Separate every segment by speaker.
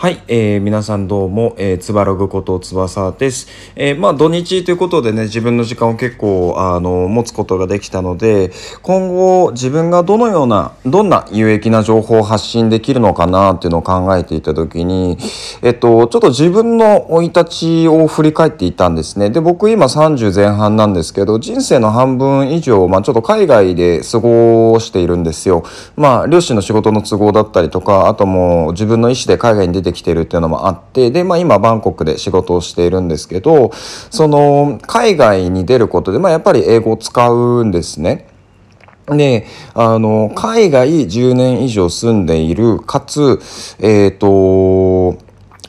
Speaker 1: はい、えー、皆さんどうも、えー、つばログこと翼です。えー、まあ土日ということでね、自分の時間を結構、あの、持つことができたので、今後自分がどのような、どんな有益な情報を発信できるのかなっていうのを考えていたときに、えっと、ちょっと自分の生い立ちを振り返っていたんですね。で、僕今30前半なんですけど、人生の半分以上、まあちょっと海外で過ごしているんですよ。まあ、両親の仕事の都合だったりとか、あともう自分の意思で海外に出てきてるっていうのもあってで、まあ、今バンコクで仕事をしているんですけどその海外に出ることで、まあ、やっぱり英語を使うんですね。で、あの、海外10年以上住んでいる、かつ、えっ、ー、と、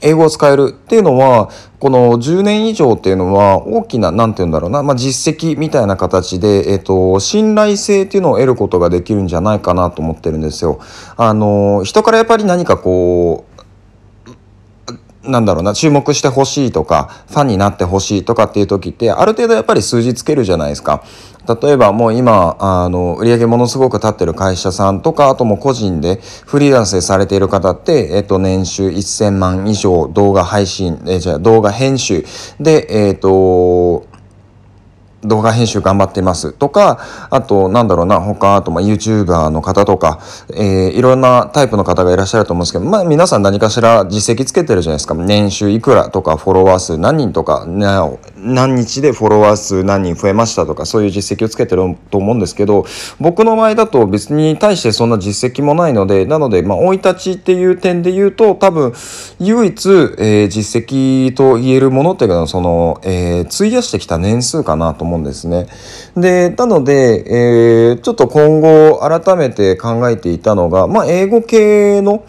Speaker 1: 英語を使えるっていうのは、この10年以上っていうのは大きな、なんて言うんだろうな、まあ、実績みたいな形で、えっ、と、信頼性っていうのを得ることができるんじゃないかなと思ってるんですよ。あの、人からやっぱり何かこう、なんだろうな、注目してほしいとか、ファンになってほしいとかっていう時って、ある程度やっぱり数字つけるじゃないですか。例えばもう今、あの、売上ものすごく立ってる会社さんとか、あとも個人でフリーランスでされている方って、えっと、年収1000万以上動画配信、えじゃあ動画編集で、えっと、動画編集頑張ってますとか、あと、なんだろうな、他、あと、まあ、YouTuber の方とか、えー、いろんなタイプの方がいらっしゃると思うんですけど、まあ、皆さん何かしら実績つけてるじゃないですか。年収いくらとか、フォロワー数何人とか、何日でフォロワー数何人増えましたとか、そういう実績をつけてると思うんですけど、僕の場合だと別に対してそんな実績もないので、なので、まあ、生い立ちっていう点で言うと、多分、唯一、えー、実績と言えるものっていうのは、その、えー、費やしてきた年数かなと思うんですね。で、なので、えー、ちょっと今後改めて考えていたのが、まあ、英語系の、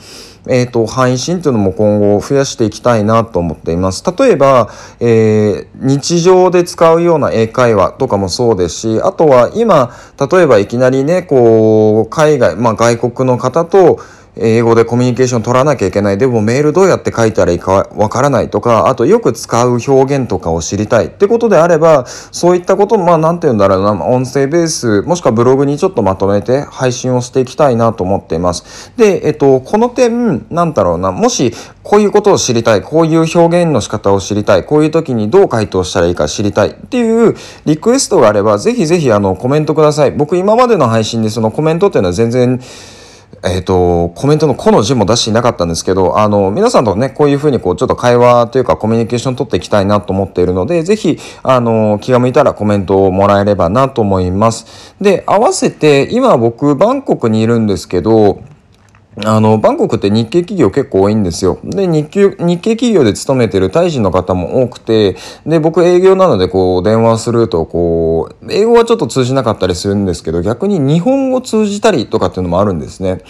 Speaker 1: えっ、ー、と、配信っていうのも今後増やしていきたいなと思っています。例えば、えー、日常で使うような英会話とかもそうですし、あとは今、例えばいきなりね、こう、海外、まあ外国の方と、英語でコミュニケーション取らなきゃいけない。でもメールどうやって書いたらいいかわからないとか、あとよく使う表現とかを知りたいってことであれば、そういったことまあなんて言うんだろうな、音声ベース、もしくはブログにちょっとまとめて配信をしていきたいなと思っています。で、えっと、この点、なんだろうな、もしこういうことを知りたい、こういう表現の仕方を知りたい、こういう時にどう回答したらいいか知りたいっていうリクエストがあれば、ぜひぜひあのコメントください。僕今までの配信でそのコメントっていうのは全然えっ、ー、と、コメントのこの字も出していなかったんですけど、あの、皆さんとね、こういうふうにこう、ちょっと会話というかコミュニケーション取っていきたいなと思っているので、ぜひ、あの、気が向いたらコメントをもらえればなと思います。で、合わせて、今僕、バンコクにいるんですけど、あの、バンコクって日系企業結構多いんですよ。で、日系、日系企業で勤めてるタイ人の方も多くて、で、僕営業なのでこう、電話するとこう、英語はちょっと通じなかったりするんですけど、逆に日本語通じたりとかっていうのもあるんですね。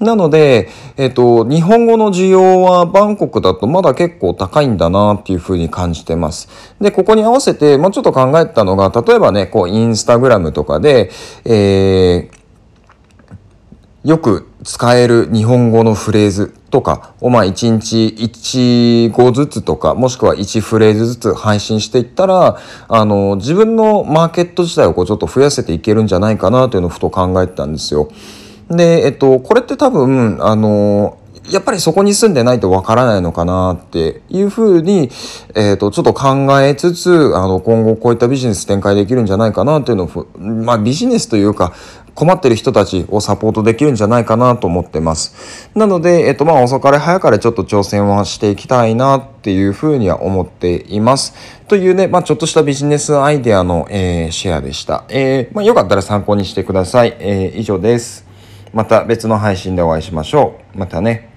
Speaker 1: なので、えっと、日本語の需要はバンコクだとまだ結構高いんだなっていうふうに感じてます。で、ここに合わせて、もうちょっと考えたのが、例えばね、こう、インスタグラムとかで、えー、よく使える日本語のフレーズとかをまあ1日1語ずつとかもしくは1フレーズずつ配信していったらあの自分のマーケット自体をこうちょっと増やせていけるんじゃないかなというのをふと考えてたんですよ。で、えっと、これって多分あのやっぱりそこに住んでないとわからないのかなっていうふうに、えっ、ー、と、ちょっと考えつつ、あの、今後こういったビジネス展開できるんじゃないかなっていうのを、まあビジネスというか、困ってる人たちをサポートできるんじゃないかなと思ってます。なので、えっと、まあ、遅かれ早かれちょっと挑戦はしていきたいなっていうふうには思っています。というね、まあ、ちょっとしたビジネスアイデアの、えー、シェアでした。えー、まあ、よかったら参考にしてください。えー、以上です。また別の配信でお会いしましょう。またね。